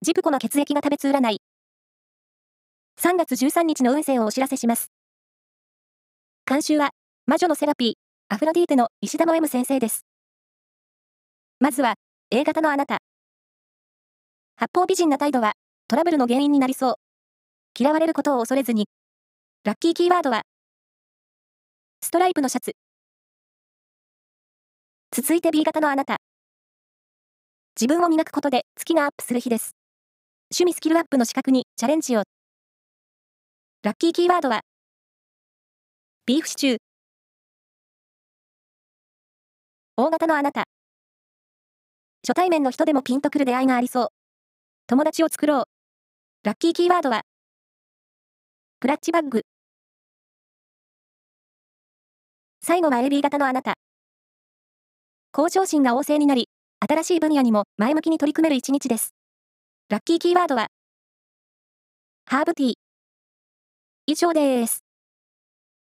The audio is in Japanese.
ジプコの血液が食べつ占い。3月13日の運勢をお知らせします。監修は、魔女のセラピー、アフロディーテの石田の M 先生です。まずは、A 型のあなた。八方美人な態度は、トラブルの原因になりそう。嫌われることを恐れずに。ラッキーキーワードは、ストライプのシャツ。続いて B 型のあなた。自分を磨くことで月がアップする日です。趣味スキルアップの資格にチャレンジを。ラッキーキーワードは、ビーフシチュー。大型のあなた。初対面の人でもピンとくる出会いがありそう。友達を作ろう。ラッキーキーワードは、クラッチバッグ。最後は AB 型のあなた。向上心が旺盛になり、新しい分野にも前向きに取り組める一日です。ラッキーキーワードは、ハーブティー。以上です。